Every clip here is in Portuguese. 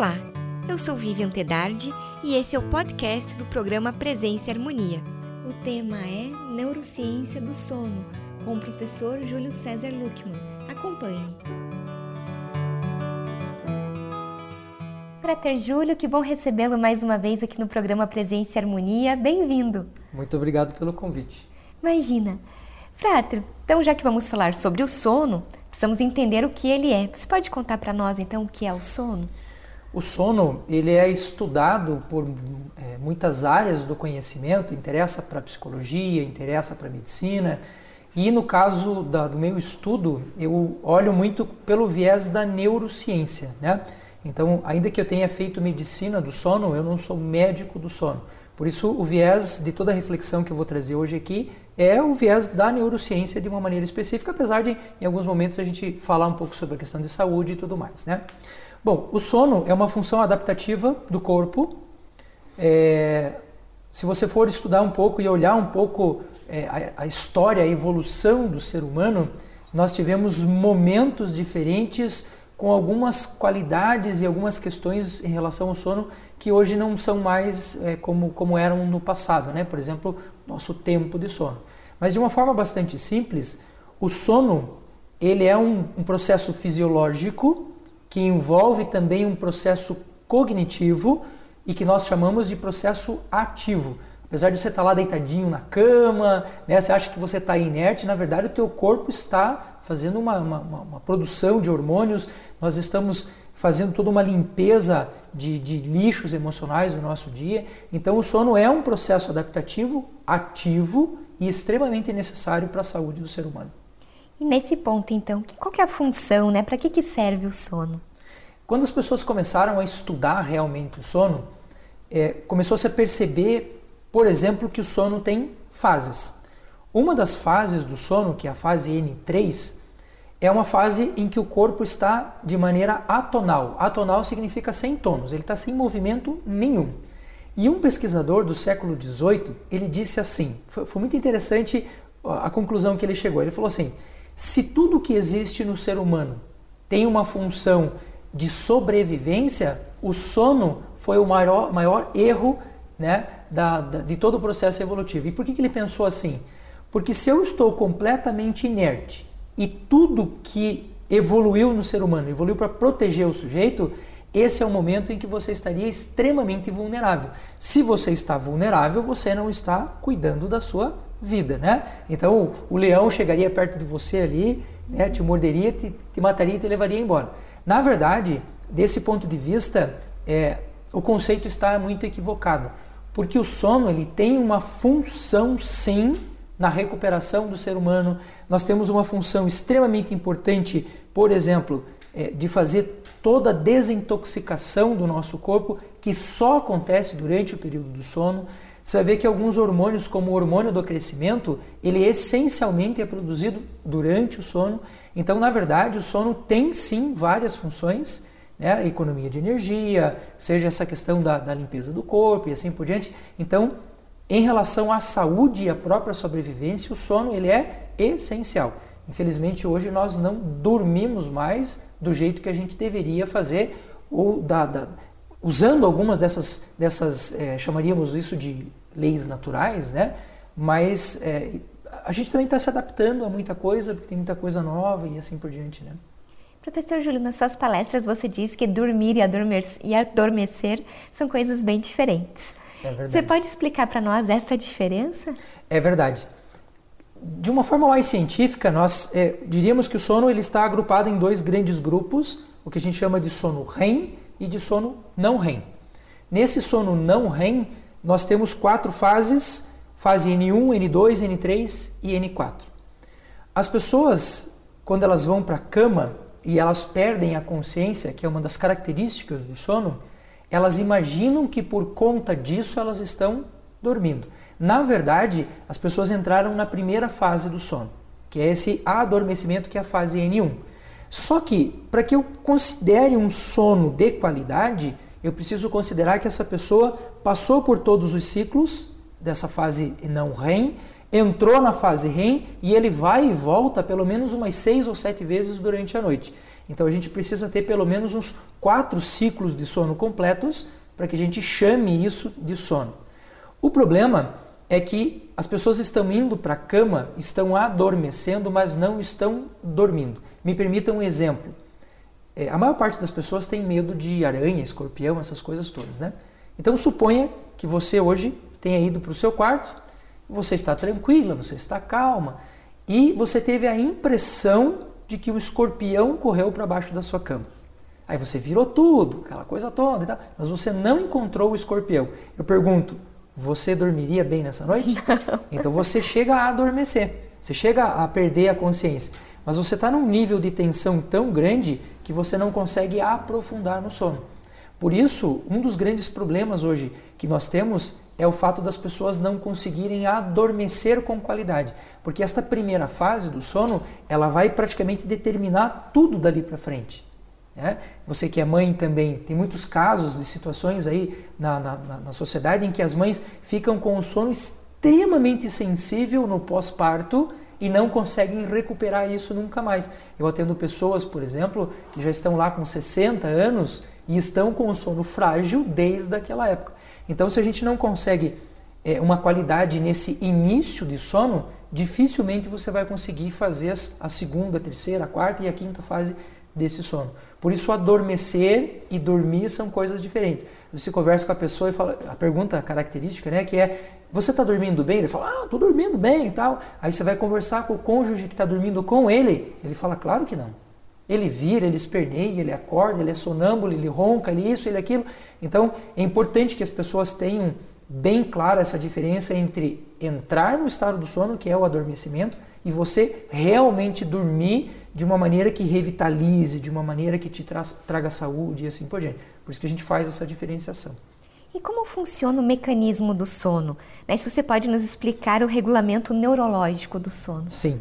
Olá, eu sou Vivian Tedardi e esse é o podcast do programa Presença e Harmonia. O tema é Neurociência do Sono, com o professor Júlio César Luckman. Acompanhe. Frater Júlio, que bom recebê-lo mais uma vez aqui no programa Presença e Harmonia. Bem-vindo. Muito obrigado pelo convite. Imagina. Frater, então já que vamos falar sobre o sono, precisamos entender o que ele é. Você pode contar para nós então o que é o sono? O sono ele é estudado por é, muitas áreas do conhecimento, interessa para psicologia, interessa para medicina, e no caso da, do meu estudo, eu olho muito pelo viés da neurociência. Né? Então, ainda que eu tenha feito medicina do sono, eu não sou médico do sono. Por isso, o viés de toda a reflexão que eu vou trazer hoje aqui é o viés da neurociência de uma maneira específica, apesar de, em alguns momentos, a gente falar um pouco sobre a questão de saúde e tudo mais. Né? Bom, o sono é uma função adaptativa do corpo. É, se você for estudar um pouco e olhar um pouco é, a, a, história, a evolução do ser humano, nós tivemos momentos diferentes com algumas qualidades e algumas questões em relação ao sono que hoje não são mais é, como, como eram no passado, né? Por exemplo, nosso tempo de sono. Mas de uma forma bastante simples, o sono ele é um, um processo fisiológico que envolve também um processo cognitivo e que nós chamamos de processo ativo. Apesar de você estar lá deitadinho na cama, né, você acha que você está inerte, na verdade o teu corpo está fazendo uma, uma, uma, produção de hormônios, nós estamos fazendo toda uma limpeza de, de lixos emocionais do nosso dia. Então o sono é um processo adaptativo, ativo e extremamente necessário para a saúde do ser humano. E nesse ponto, então, qual que é a função, né? Para que, que serve o sono? Quando as pessoas começaram a estudar realmente o sono, é, começou-se a perceber, por exemplo, que o sono tem fases. Uma das fases do sono, que é a fase N3, é uma fase em que o corpo está de maneira atonal. Atonal significa sem tonos, ele está sem movimento nenhum. E um pesquisador do século XVIII, ele disse assim, foi, foi muito interessante a conclusão que ele chegou. Ele falou assim, se tudo que existe no ser humano tem uma função de sobrevivência, o sono foi o maior, maior erro né, da, da, de todo o processo evolutivo. E por que, que ele pensou assim? Porque se eu estou completamente inerte e tudo que evoluiu no ser humano evoluiu para proteger o sujeito, esse é o momento em que você estaria extremamente vulnerável. Se você está vulnerável, você não está cuidando da sua vida, né? Então o leão chegaria perto de você ali, né, te morderia, te, te mataria e te levaria embora. Na verdade, desse ponto de vista, é, o conceito está muito equivocado, porque o sono ele tem uma função sim na recuperação do ser humano. Nós temos uma função extremamente importante, por exemplo, é, de fazer toda a desintoxicação do nosso corpo, que só acontece durante o período do sono. Você vai ver que alguns hormônios, como o hormônio do crescimento, ele essencialmente é produzido durante o sono. Então, na verdade, o sono tem sim várias funções, né? economia de energia, seja essa questão da, da limpeza do corpo e assim por diante. Então, em relação à saúde e à própria sobrevivência, o sono ele é essencial. Infelizmente, hoje nós não dormimos mais do jeito que a gente deveria fazer, ou da, da usando algumas dessas, dessas é, chamaríamos isso de leis naturais, né? mas é, a gente também está se adaptando a muita coisa, porque tem muita coisa nova e assim por diante. Né? Professor Júlio, nas suas palestras você diz que dormir e adormecer, e adormecer são coisas bem diferentes. É verdade. Você pode explicar para nós essa diferença? É verdade. De uma forma mais científica, nós é, diríamos que o sono ele está agrupado em dois grandes grupos, o que a gente chama de sono REM e de sono não REM. Nesse sono não REM, nós temos quatro fases, fase N1, N2, N3 e N4. As pessoas, quando elas vão para a cama e elas perdem a consciência, que é uma das características do sono, elas imaginam que por conta disso elas estão dormindo. Na verdade, as pessoas entraram na primeira fase do sono, que é esse adormecimento, que é a fase N1. Só que, para que eu considere um sono de qualidade, eu preciso considerar que essa pessoa passou por todos os ciclos dessa fase não REM, entrou na fase REM e ele vai e volta pelo menos umas seis ou sete vezes durante a noite. Então a gente precisa ter pelo menos uns quatro ciclos de sono completos para que a gente chame isso de sono. O problema é que as pessoas estão indo para a cama, estão adormecendo, mas não estão dormindo. Me permita um exemplo. É, a maior parte das pessoas tem medo de aranha, escorpião, essas coisas todas, né? Então suponha que você hoje tenha ido para o seu quarto, você está tranquila, você está calma e você teve a impressão de que o escorpião correu para baixo da sua cama. Aí você virou tudo, aquela coisa toda e tal, mas você não encontrou o escorpião. Eu pergunto, você dormiria bem nessa noite? Não. Então você chega a adormecer, você chega a perder a consciência, mas você está num nível de tensão tão grande que você não consegue aprofundar no sono. Por isso, um dos grandes problemas hoje que nós temos é o fato das pessoas não conseguirem adormecer com qualidade, porque esta primeira fase do sono ela vai praticamente determinar tudo dali para frente. Né? Você que é mãe também, tem muitos casos de situações aí na, na, na sociedade em que as mães ficam com o sono extremamente sensível no pós-parto e não conseguem recuperar isso nunca mais. Eu atendo pessoas, por exemplo, que já estão lá com 60 anos e estão com o sono frágil desde aquela época. Então, se a gente não consegue é, uma qualidade nesse início de sono, dificilmente você vai conseguir fazer a segunda, a terceira, a quarta e a quinta fase desse sono. Por isso, adormecer e dormir são coisas diferentes. Você conversa com a pessoa e fala, a pergunta característica, né, que é: você está dormindo bem? Ele fala, ah, estou dormindo bem e tal. Aí você vai conversar com o cônjuge que está dormindo com ele. Ele fala, claro que não. Ele vira, ele esperneia, ele acorda, ele é sonâmbulo, ele ronca, ele isso, ele aquilo. Então, é importante que as pessoas tenham bem clara essa diferença entre entrar no estado do sono, que é o adormecimento, e você realmente dormir de uma maneira que revitalize, de uma maneira que te tra traga saúde e assim por diante. Por isso que a gente faz essa diferenciação. E como funciona o mecanismo do sono? Né, se você pode nos explicar o regulamento neurológico do sono. Sim.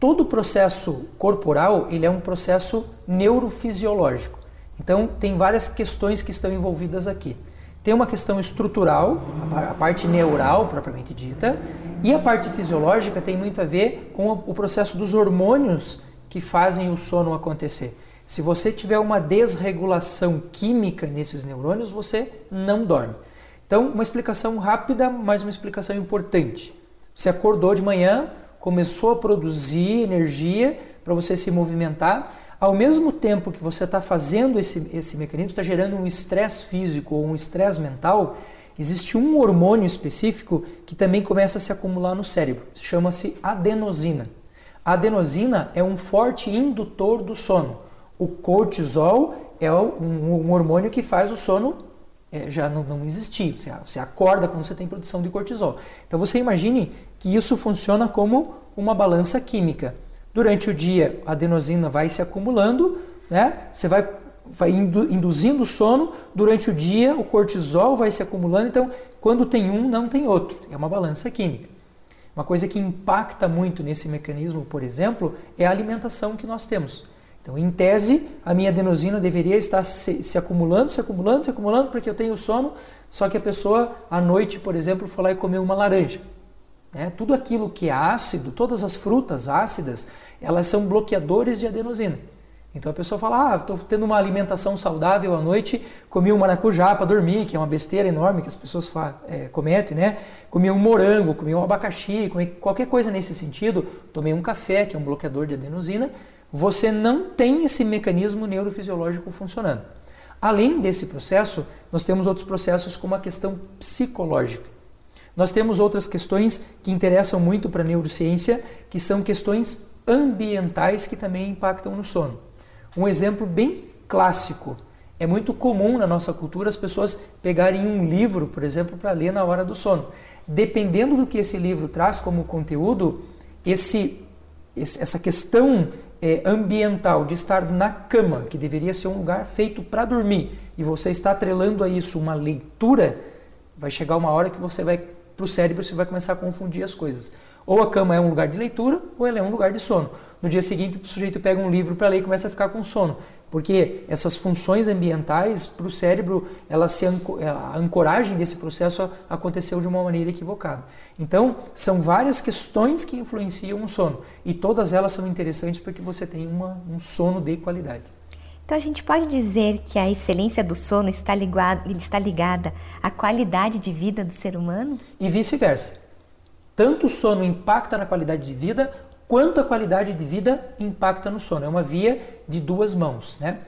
Todo processo corporal ele é um processo neurofisiológico. Então tem várias questões que estão envolvidas aqui. Tem uma questão estrutural, a parte neural propriamente dita, e a parte fisiológica tem muito a ver com o processo dos hormônios que fazem o sono acontecer. Se você tiver uma desregulação química nesses neurônios, você não dorme. Então, uma explicação rápida, mas uma explicação importante. Você acordou de manhã, começou a produzir energia para você se movimentar, ao mesmo tempo que você está fazendo esse, esse mecanismo, está gerando um estresse físico ou um estresse mental, existe um hormônio específico que também começa a se acumular no cérebro. Chama-se adenosina. A adenosina é um forte indutor do sono. O cortisol é um, hormônio que faz o sono é, já não, não, existir. Você, você acorda quando você tem produção de cortisol. Então você imagine que isso funciona como uma balança química. Durante o dia, a adenosina vai se acumulando, né? Você vai, vai indu, induzindo sono. Durante o dia, o cortisol vai se acumulando. Então, quando tem um, não tem outro. É uma balança química. Uma coisa que impacta muito nesse mecanismo, por exemplo, é a alimentação que nós temos. Então, em tese, a minha adenosina deveria estar se, se, acumulando, se acumulando, se acumulando, porque eu tenho sono, só que a pessoa, à noite, por exemplo, foi lá e comeu uma laranja. Né? Tudo aquilo que é ácido, todas as frutas ácidas, elas são bloqueadores de adenosina. Então a pessoa fala, ah, estou tendo uma alimentação saudável à noite, comi um maracujá para dormir, que é uma besteira enorme que as pessoas é, cometem, né? Comi um morango, comi um abacaxi, comi qualquer coisa nesse sentido, tomei um café, que é um bloqueador de adenosina, você não tem esse mecanismo neurofisiológico funcionando. Além desse processo, nós temos outros processos como a questão psicológica. Nós temos outras questões que interessam muito para a neurociência, que são questões ambientais que também impactam no sono. Um exemplo bem clássico. É muito comum na nossa cultura as pessoas pegarem um livro, por exemplo, para ler na hora do sono. Dependendo do que esse livro traz como conteúdo, esse, essa questão é, ambiental de estar na cama, que deveria ser um lugar feito para dormir, e você está atrelando a isso uma leitura, vai chegar uma hora que você vai para o cérebro você vai começar a confundir as coisas. Ou a cama é um lugar de leitura, ou ela é um lugar de sono. No dia seguinte, o sujeito pega um livro para ler e começa a ficar com sono. Porque essas funções ambientais para o cérebro, ela se a ancoragem desse processo aconteceu de uma maneira equivocada. Então, são várias questões que influenciam o sono. E todas elas são interessantes para que você tenha uma, um sono de qualidade. Então a gente pode dizer que a excelência do sono está, ligado, está ligada à qualidade de vida do ser humano? E vice-versa. Tanto o sono impacta na qualidade de vida, quanto a qualidade de vida impacta no sono. É uma via de duas mãos. Né?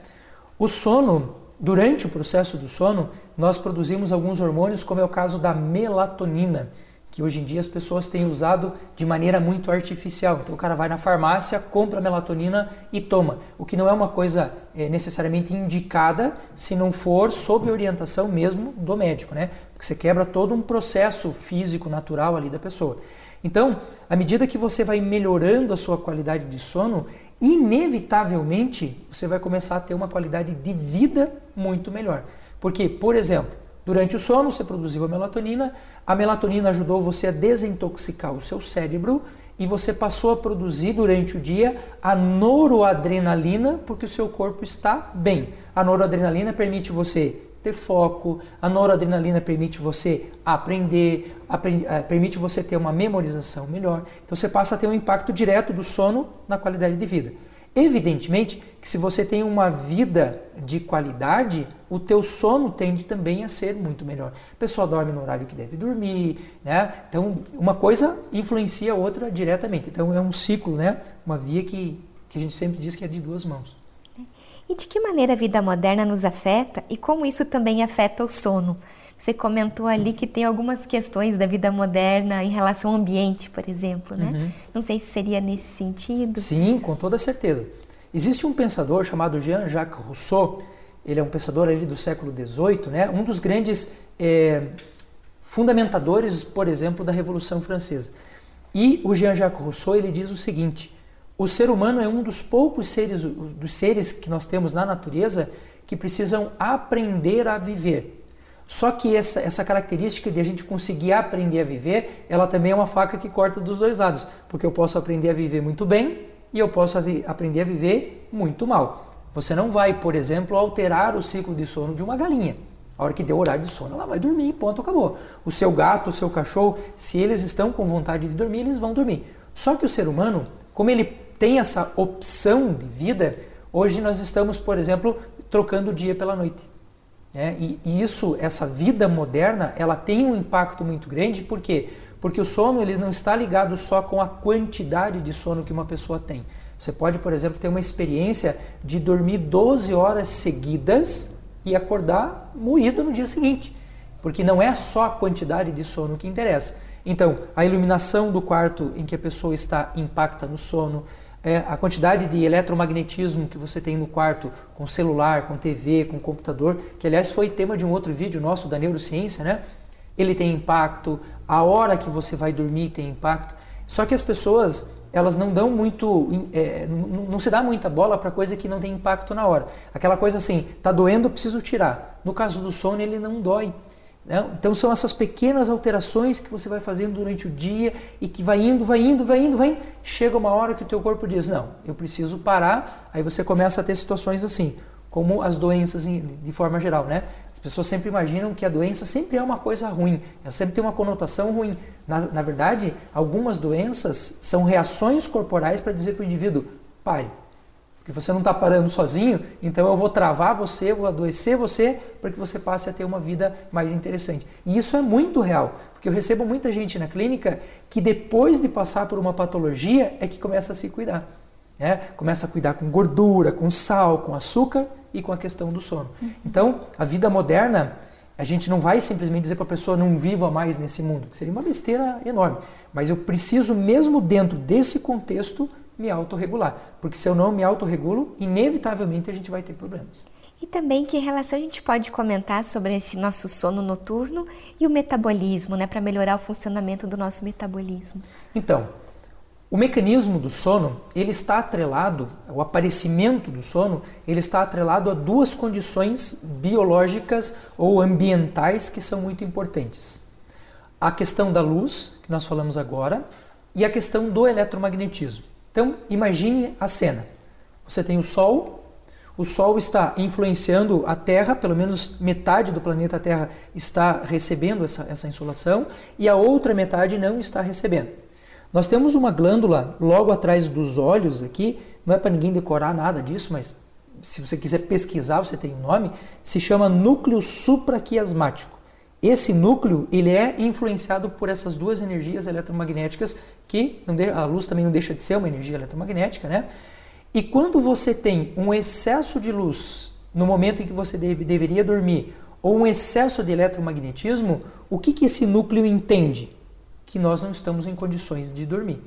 O sono, durante o processo do sono, nós produzimos alguns hormônios, como é o caso da melatonina que hoje em dia as pessoas têm usado de maneira muito artificial. Então o cara vai na farmácia, compra melatonina e toma, o que não é uma coisa é, necessariamente indicada se não for sob orientação mesmo do médico, né? Porque você quebra todo um processo físico natural ali da pessoa. Então, à medida que você vai melhorando a sua qualidade de sono, inevitavelmente você vai começar a ter uma qualidade de vida muito melhor. Porque, por exemplo, Durante o sono, você produziu a melatonina, a melatonina ajudou você a desintoxicar o seu cérebro e você passou a produzir durante o dia a noradrenalina porque o seu corpo está bem. A noradrenalina permite você ter foco, a noradrenalina permite você aprender, aprend, eh, permite você ter uma memorização melhor. Então você passa a ter um impacto direto do sono na qualidade de vida. Evidentemente que se você tem uma vida de qualidade, o teu sono tende também a ser muito melhor. A pessoa dorme no horário que deve dormir, né? Então, uma coisa influencia a outra diretamente. Então, é um ciclo, né? Uma via que, que a gente sempre diz que é de duas mãos. E de que maneira a vida moderna nos afeta e como isso também afeta o sono? Você comentou ali que tem algumas questões da vida moderna em relação ao ambiente, por exemplo, né? Uhum. Não sei se seria nesse sentido. Sim, com toda certeza. Existe um pensador chamado Jean-Jacques Rousseau, ele é um pensador ali do século XVIII, né? um dos grandes é, fundamentadores, por exemplo, da Revolução Francesa. E o Jean-Jacques Rousseau ele diz o seguinte: o ser humano é um dos poucos seres, dos seres que nós temos na natureza que precisam aprender a viver. Só que essa, essa característica de a gente conseguir aprender a viver, ela também é uma faca que corta dos dois lados, porque eu posso aprender a viver muito bem e eu posso aprender a viver muito mal. Você não vai, por exemplo, alterar o ciclo de sono de uma galinha. A hora que deu horário de sono, ela vai dormir ponto, acabou. O seu gato, o seu cachorro, se eles estão com vontade de dormir, eles vão dormir. Só que o ser humano, como ele tem essa opção de vida, hoje nós estamos, por exemplo, trocando o dia pela noite. É, e, e, isso, essa vida moderna, ela tem um impacto muito grande, por quê? Porque o sono ele não está ligado só com a quantidade de sono que uma pessoa tem. Você pode, por exemplo, ter uma experiência de dormir 12 horas seguidas e acordar moído no dia seguinte, porque não é só a quantidade de sono que interessa. Então, a iluminação do quarto em que a pessoa está impacta no sono, é, a quantidade de eletromagnetismo que você tem no quarto com celular, com TV, com computador, que aliás foi tema de um outro vídeo nosso da neurociência, né? Ele tem impacto, a hora que você vai dormir tem impacto. Só que as pessoas elas não dão muito, é, não, não, se dá muita bola para coisa que não tem impacto na hora. Aquela coisa assim, tá doendo, preciso tirar. No caso do sono ele não dói. Né? Então são essas pequenas alterações que você vai fazendo durante o dia e que vai indo, vai indo, vai indo, vai indo. Chega uma hora que o teu corpo diz, não, eu preciso parar. Aí você começa a ter situações assim, como as doenças de forma geral, né? As pessoas sempre imaginam que a doença sempre é uma coisa ruim, ela sempre tem uma conotação ruim. Na, na verdade, algumas doenças são reações corporais para dizer para o indivíduo, pare, porque você não está parando sozinho, então eu vou travar você, vou adoecer você para que você passe a ter uma vida mais interessante. E isso é muito real, porque eu recebo muita gente na clínica que depois de passar por uma patologia é que começa a se cuidar. Né? Começa a cuidar com gordura, com sal, com açúcar e com a questão do sono. Uhum. Então, a vida moderna, a gente não vai simplesmente dizer para a pessoa não viva mais nesse mundo, que seria uma besteira enorme. Mas eu preciso, mesmo dentro desse contexto, me autorregular. Porque se eu não me autorregulo, inevitavelmente a gente vai ter problemas. E também que relação a gente pode comentar sobre esse nosso sono noturno e o metabolismo, né, para melhorar o funcionamento do nosso metabolismo. Então, o mecanismo do sono, ele está atrelado, o aparecimento do sono, ele está atrelado a duas condições biológicas ou ambientais que são muito importantes. A questão da luz, que nós falamos agora, e a questão do eletromagnetismo. Então, imagine a cena. Você tem o Sol, o Sol está influenciando a Terra, pelo menos metade do planeta Terra está recebendo essa, essa insolação e a outra metade não está recebendo. Nós temos uma glândula logo atrás dos olhos aqui, não é para ninguém decorar nada disso, mas se você quiser pesquisar, você tem um nome, se chama núcleo supraquiasmático. Esse núcleo ele é influenciado por essas duas energias eletromagnéticas que a luz também não deixa de ser uma energia eletromagnética, né? E quando você tem um excesso de luz no momento em que você deve, deveria dormir ou um excesso de eletromagnetismo, o que, que esse núcleo entende? Que nós não estamos em condições de dormir.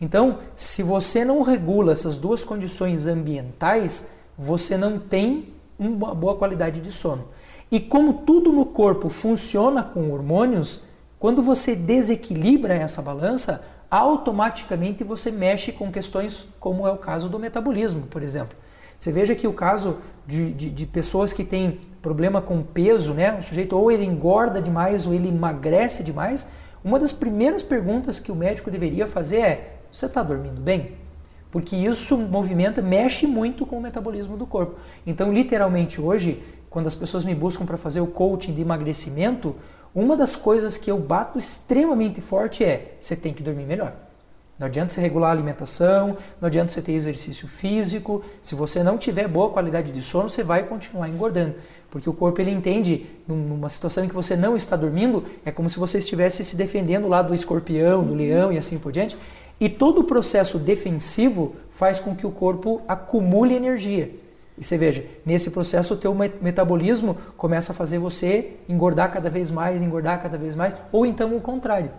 Então, se você não regula essas duas condições ambientais, você não tem uma boa qualidade de sono. E como tudo no corpo funciona com hormônios, quando você desequilibra essa balança, automaticamente você mexe com questões como é o caso do metabolismo, por exemplo. Você veja que o caso de, de, de pessoas que têm problema com peso, né? O sujeito ou ele engorda demais ou ele emagrece demais. Uma das primeiras perguntas que o médico deveria fazer é: você está dormindo bem? Porque isso movimenta, mexe muito com o metabolismo do corpo. Então, literalmente hoje, quando as pessoas me buscam para fazer o coaching de emagrecimento, uma das coisas que eu bato extremamente forte é: você tem que dormir melhor. Não adianta você regular a alimentação, não adianta você ter exercício físico. Se você não tiver boa qualidade de sono, você vai continuar engordando. Porque o corpo ele entende, numa situação em que você não está dormindo, é como se você estivesse se defendendo lá do escorpião, do leão e assim por diante. E todo o processo defensivo faz com que o corpo acumule energia. E você veja, nesse processo o teu metabolismo começa a fazer você engordar cada vez mais, engordar cada vez mais, ou então o contrário.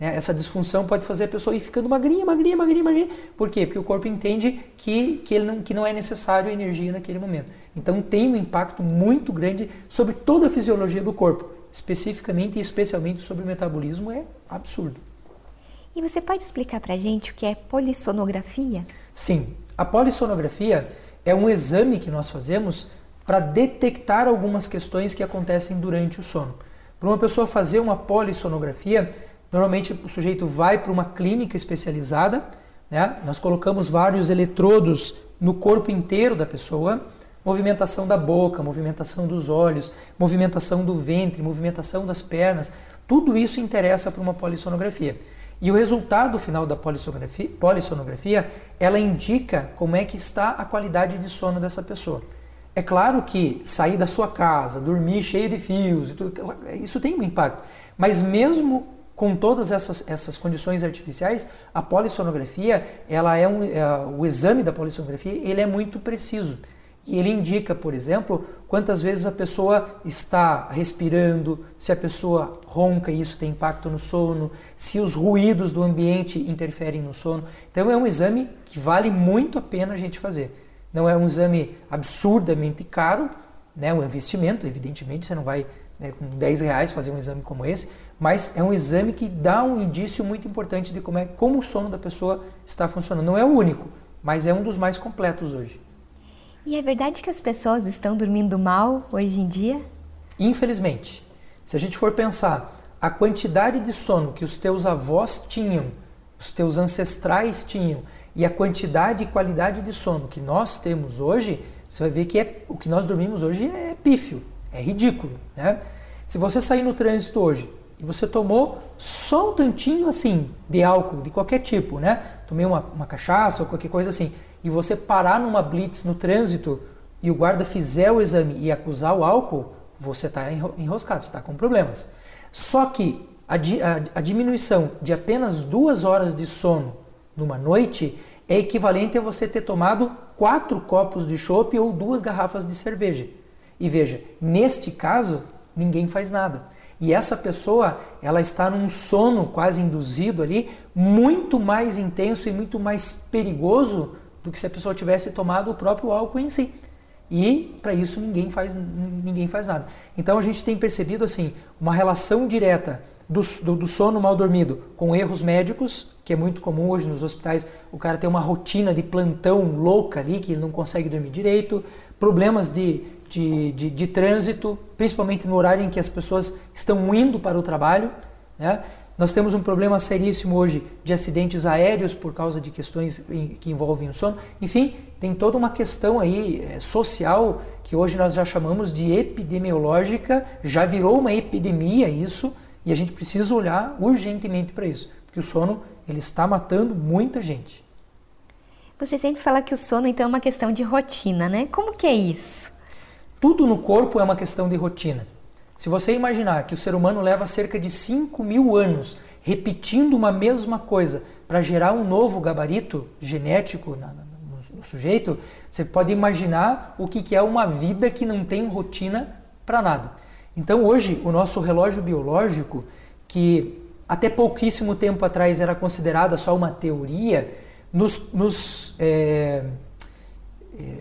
Né? Essa disfunção pode fazer a pessoa ir ficando magrinha, magrinha, magrinha, magrinha. Por quê? Porque o corpo entende que, que, ele não, que não é necessário energia naquele momento. Então tem um impacto muito grande sobre toda a fisiologia do corpo, especificamente e especialmente sobre o metabolismo, é absurdo. E você pode explicar para a gente o que é polissonografia? Sim, a polissonografia é um exame que nós fazemos para detectar algumas questões que acontecem durante o sono. Para uma pessoa fazer uma polissonografia, normalmente o sujeito vai para uma clínica especializada, né? nós colocamos vários eletrodos no corpo inteiro da pessoa, movimentação da boca, movimentação dos olhos, movimentação do ventre, movimentação das pernas, tudo isso interessa para uma polissonografia. E o resultado final da polissonografia, polissonografia, ela indica como é que está a qualidade de sono dessa pessoa. É claro que sair da sua casa, dormir cheio de fios, isso tem um impacto. Mas mesmo com todas essas, essas condições artificiais, a polissonografia, ela é, um, é o exame da polissonografia, ele é muito preciso. E ele indica, por exemplo, quantas vezes a pessoa está respirando, se a pessoa ronca e isso tem impacto no sono, se os ruídos do ambiente interferem no sono. Então é um exame que vale muito a pena a gente fazer. Não é um exame absurdamente caro, né? um investimento, evidentemente, você não vai né, com 10 reais fazer um exame como esse, mas é um exame que dá um indício muito importante de como, é, como o sono da pessoa está funcionando. Não é o único, mas é um dos mais completos hoje. E é verdade que as pessoas estão dormindo mal hoje em dia? Infelizmente. Se a gente for pensar a quantidade de sono que os teus avós tinham, os teus ancestrais tinham, e a quantidade e qualidade de sono que nós temos hoje, você vai ver que é, o que nós dormimos hoje é pífio, é ridículo. Né? Se você sair no trânsito hoje e você tomou só um tantinho assim de álcool, de qualquer tipo, né? Tomei uma, uma cachaça ou qualquer coisa assim, e você parar numa blitz no trânsito e o guarda fizer o exame e acusar o álcool, você está enroscado, você está com problemas. Só que a, a, a diminuição de apenas duas horas de sono numa noite é equivalente a você ter tomado quatro copos de chopp ou duas garrafas de cerveja. E veja, neste caso, ninguém faz nada. E essa pessoa, ela está num sono quase induzido ali, muito mais intenso e muito mais perigoso do que se a pessoa tivesse tomado o próprio álcool em si. E para isso ninguém faz, ninguém faz nada. Então a gente tem percebido assim uma relação direta do, do, do, sono mal dormido com erros médicos, que é muito comum hoje nos hospitais, o cara tem uma rotina de plantão louca ali, que ele não consegue dormir direito, problemas de, de, de, de trânsito, principalmente no horário em que as pessoas estão indo para o trabalho. Né? Nós temos um problema seríssimo hoje de acidentes aéreos por causa de questões que envolvem o sono. Enfim, tem toda uma questão aí é, social que hoje nós já chamamos de epidemiológica, já virou uma epidemia isso, e a gente precisa olhar urgentemente para isso, porque o sono ele está matando muita gente. Você sempre fala que o sono então é uma questão de rotina, né? Como que é isso? Tudo no corpo é uma questão de rotina. Se você imaginar que o ser humano leva cerca de 5 mil anos repetindo uma mesma coisa para gerar um novo gabarito genético no, sujeito, você pode imaginar o que, que é uma vida que não tem rotina para nada. Então hoje o nosso relógio biológico, que até pouquíssimo tempo atrás era considerada só uma teoria, nos, nos é, é,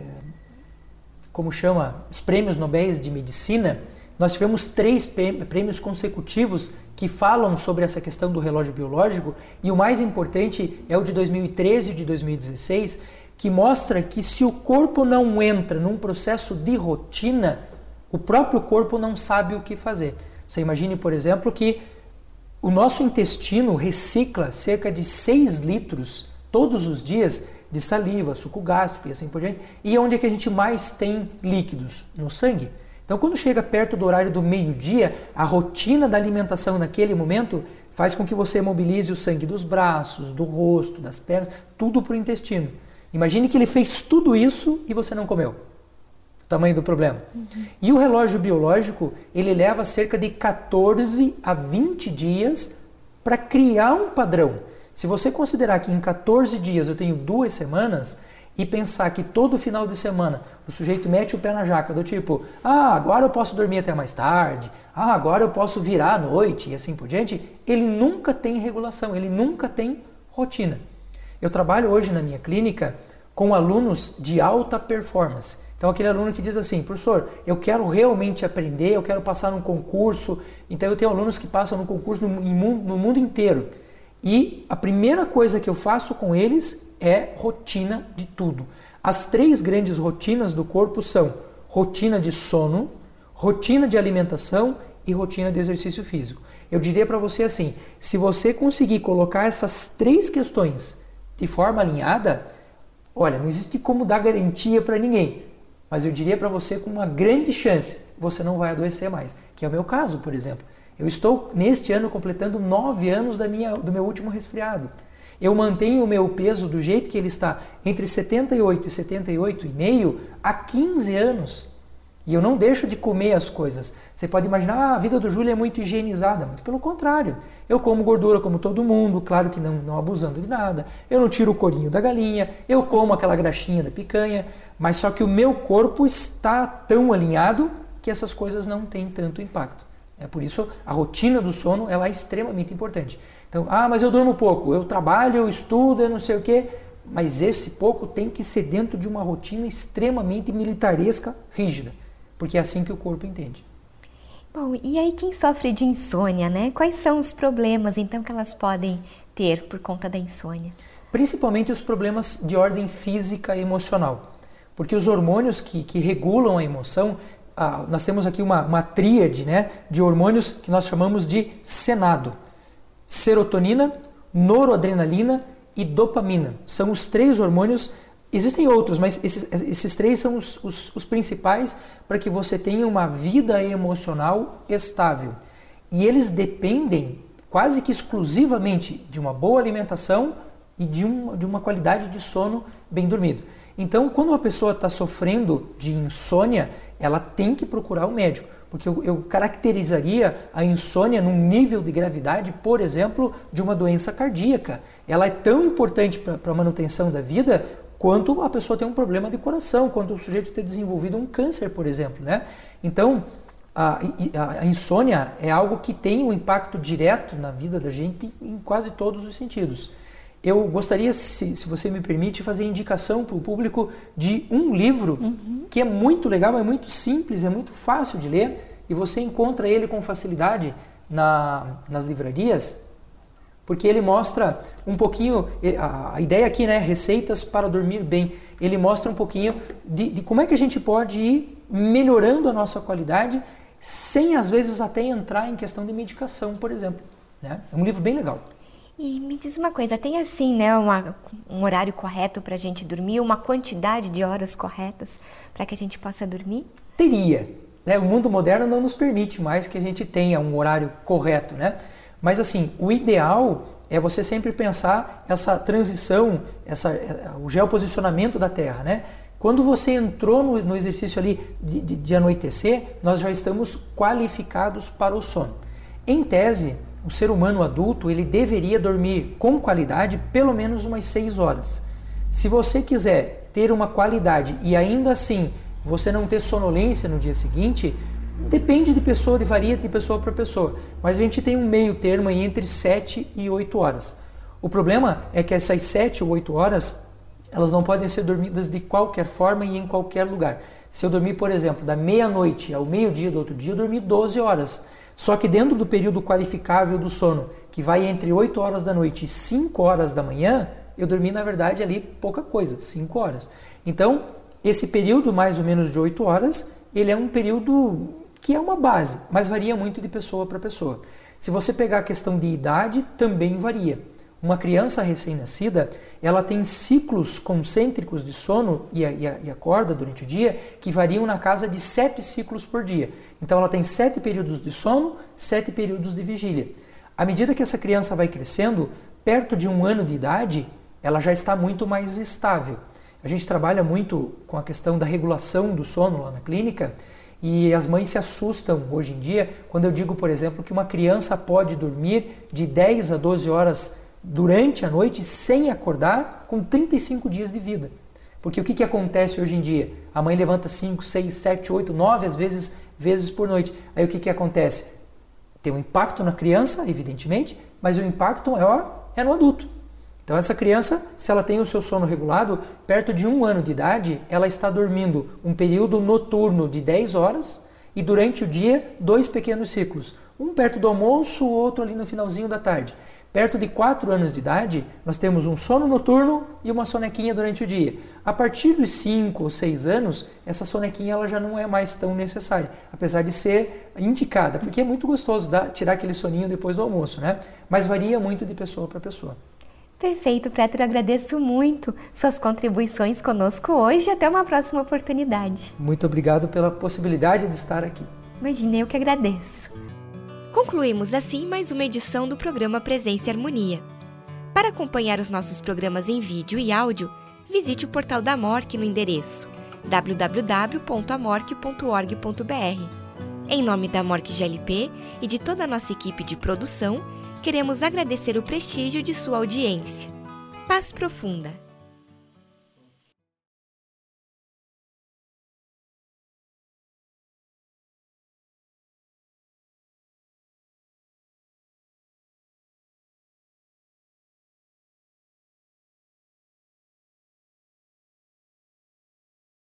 como chama, os prêmios Nobel de Medicina, nós tivemos três prêmios consecutivos que falam sobre essa questão do relógio biológico e o mais importante é o de 2013 e de 2016, que mostra que se o corpo não entra num processo de rotina, o próprio corpo não sabe o que fazer. Você imagine, por exemplo, que o nosso intestino recicla cerca de 6 litros todos os dias de saliva, suco gástrico e assim por diante. E onde é que a gente mais tem líquidos? No sangue. Então, quando chega perto do horário do meio-dia, a rotina da alimentação naquele momento faz com que você mobilize o sangue dos braços, do rosto, das pernas, tudo para o intestino. Imagine que ele fez tudo isso e você não comeu. O tamanho do problema. Uhum. E o relógio biológico, ele leva cerca de 14 a 20 dias para criar um padrão. Se você considerar que em 14 dias eu tenho duas semanas e pensar que todo final de semana o sujeito mete o pé na jaca do tipo, ah, agora eu posso dormir até mais tarde, ah, agora eu posso virar à noite e assim por diante, ele nunca tem regulação, ele nunca tem rotina. Eu trabalho hoje na minha clínica com alunos de alta performance. Então aquele aluno que diz assim, professor, eu quero realmente aprender, eu quero passar num concurso. Então eu tenho alunos que passam no concurso no, no mundo inteiro. E a primeira coisa que eu faço com eles é rotina de tudo. As três grandes rotinas do corpo são rotina de sono, rotina de alimentação e rotina de exercício físico. Eu diria para você assim: se você conseguir colocar essas três questões de forma alinhada, olha, não existe como dar garantia para ninguém, mas eu diria para você com uma grande chance, você não vai adoecer mais, que é o meu caso, por exemplo. Eu estou neste ano completando nove anos da minha, do meu último resfriado. Eu mantenho o meu peso do jeito que ele está, entre 78 e 78,5 há 15 anos. E eu não deixo de comer as coisas. Você pode imaginar, ah, a vida do Júlio é muito higienizada. Muito pelo contrário. Eu como gordura como todo mundo, claro que não, não abusando de nada. Eu não tiro o corinho da galinha, eu como aquela graxinha da picanha. Mas só que o meu corpo está tão alinhado que essas coisas não têm tanto impacto. É por isso a rotina do sono ela é extremamente importante. Então, ah, mas eu durmo pouco, eu trabalho, eu estudo, eu não sei o quê. Mas esse pouco tem que ser dentro de uma rotina extremamente militaresca, rígida, porque é assim que o corpo entende. Bom, e aí quem sofre de insônia, né? Quais são os problemas então que elas podem ter por conta da insônia? Principalmente os problemas de ordem física e emocional, porque os hormônios que, que regulam a emoção ah, nós temos aqui uma, uma tríade né, de hormônios que nós chamamos de senado. Serotonina, noradrenalina e dopamina. São os três hormônios, existem outros, mas esses, esses três são os, os, os principais para que você tenha uma vida emocional estável. E eles dependem quase que exclusivamente de uma boa alimentação e de, um, de uma qualidade de sono bem dormido. Então, quando uma pessoa está sofrendo de insônia, ela tem que procurar o médico. Porque eu, eu caracterizaria a insônia num nível de gravidade, por exemplo, de uma doença cardíaca. Ela é tão importante para a manutenção da vida quanto a pessoa tem um problema de coração, quanto o sujeito ter desenvolvido um câncer, por exemplo. Né? Então, a, a, a, insônia é algo que tem um impacto direto na vida da gente em quase todos os sentidos. Eu gostaria, se, se você me permite, fazer indicação para o público de um livro uhum. que é muito legal, é muito simples, é muito fácil de ler e você encontra ele com facilidade na, nas livrarias, porque ele mostra um pouquinho, a, ideia aqui, né, receitas para dormir bem, ele mostra um pouquinho de, de como é que a gente pode ir melhorando a nossa qualidade sem às vezes até entrar em questão de medicação, por exemplo. Né? É um livro bem legal. E me diz uma coisa, tem assim, né, uma, um horário correto para a gente dormir, uma quantidade de horas corretas para que a gente possa dormir? Teria. Né? O mundo moderno não nos permite mais que a gente tenha um horário correto, né? Mas assim, o ideal é você sempre pensar essa transição, essa, é, o geoposicionamento da Terra, né? Quando você entrou no, no exercício ali de, de, de, anoitecer, nós já estamos qualificados para o sono. Em tese, o ser humano adulto ele deveria dormir com qualidade pelo menos umas 6 horas. Se você quiser ter uma qualidade e ainda assim você não ter sonolência no dia seguinte, depende de pessoa, de varia de pessoa para pessoa. Mas a gente tem um meio termo entre 7 e 8 horas. O problema é que essas 7 ou 8 horas elas não podem ser dormidas de qualquer forma e em qualquer lugar. Se eu dormir, por exemplo, da meia-noite ao meio-dia do outro dia, eu dormi 12 horas. Só que dentro do período qualificável do sono, que vai entre 8 horas da noite e 5 horas da manhã, eu dormi, na verdade, ali pouca coisa, 5 horas. Então, esse período, mais ou menos de 8 horas, ele é um período que é uma base, mas varia muito de pessoa para pessoa. Se você pegar a questão de idade, também varia. Uma criança recém-nascida, ela tem ciclos concêntricos de sono e, a, e, a, e acorda durante o dia que variam na casa de sete ciclos por dia. Então ela tem sete períodos de sono, sete períodos de vigília. À medida que essa criança vai crescendo, perto de um ano de idade, ela já está muito mais estável. A gente trabalha muito com a questão da regulação do sono lá na clínica e as mães se assustam hoje em dia quando eu digo, por exemplo, que uma criança pode dormir de 10 a 12 horas durante a noite sem acordar com 35 dias de vida. Porque o que, que acontece hoje em dia? A mãe levanta 5, 6, 7, 8, 9 às vezes, vezes por noite. Aí o que, que acontece? Tem um impacto na criança, evidentemente, mas o impacto maior é no adulto. Então essa criança, se ela tem o seu sono regulado, perto de um ano de idade, ela está dormindo um período noturno de 10 horas e durante o dia dois pequenos ciclos. Um perto do almoço, o outro ali no finalzinho da tarde. Perto de 4 anos de idade, nós temos um sono noturno e uma sonequinha durante o dia. A partir dos 5 ou 6 anos, essa sonequinha ela já não é mais tão necessária, apesar de ser indicada, porque é muito gostoso dar, tirar aquele soninho depois do almoço, né? Mas varia muito de pessoa para pessoa. Perfeito, Prétor. Agradeço muito suas contribuições conosco hoje até uma próxima oportunidade. Muito obrigado pela possibilidade de estar aqui. Imagina, eu que agradeço. Concluímos assim mais uma edição do programa Presença e Harmonia. Para acompanhar os nossos programas em vídeo e áudio, visite o portal da MORC no endereço www.amorc.org.br. Em nome da MORC GLP e de toda a nossa equipe de produção, queremos agradecer o prestígio de sua audiência. Paz profunda!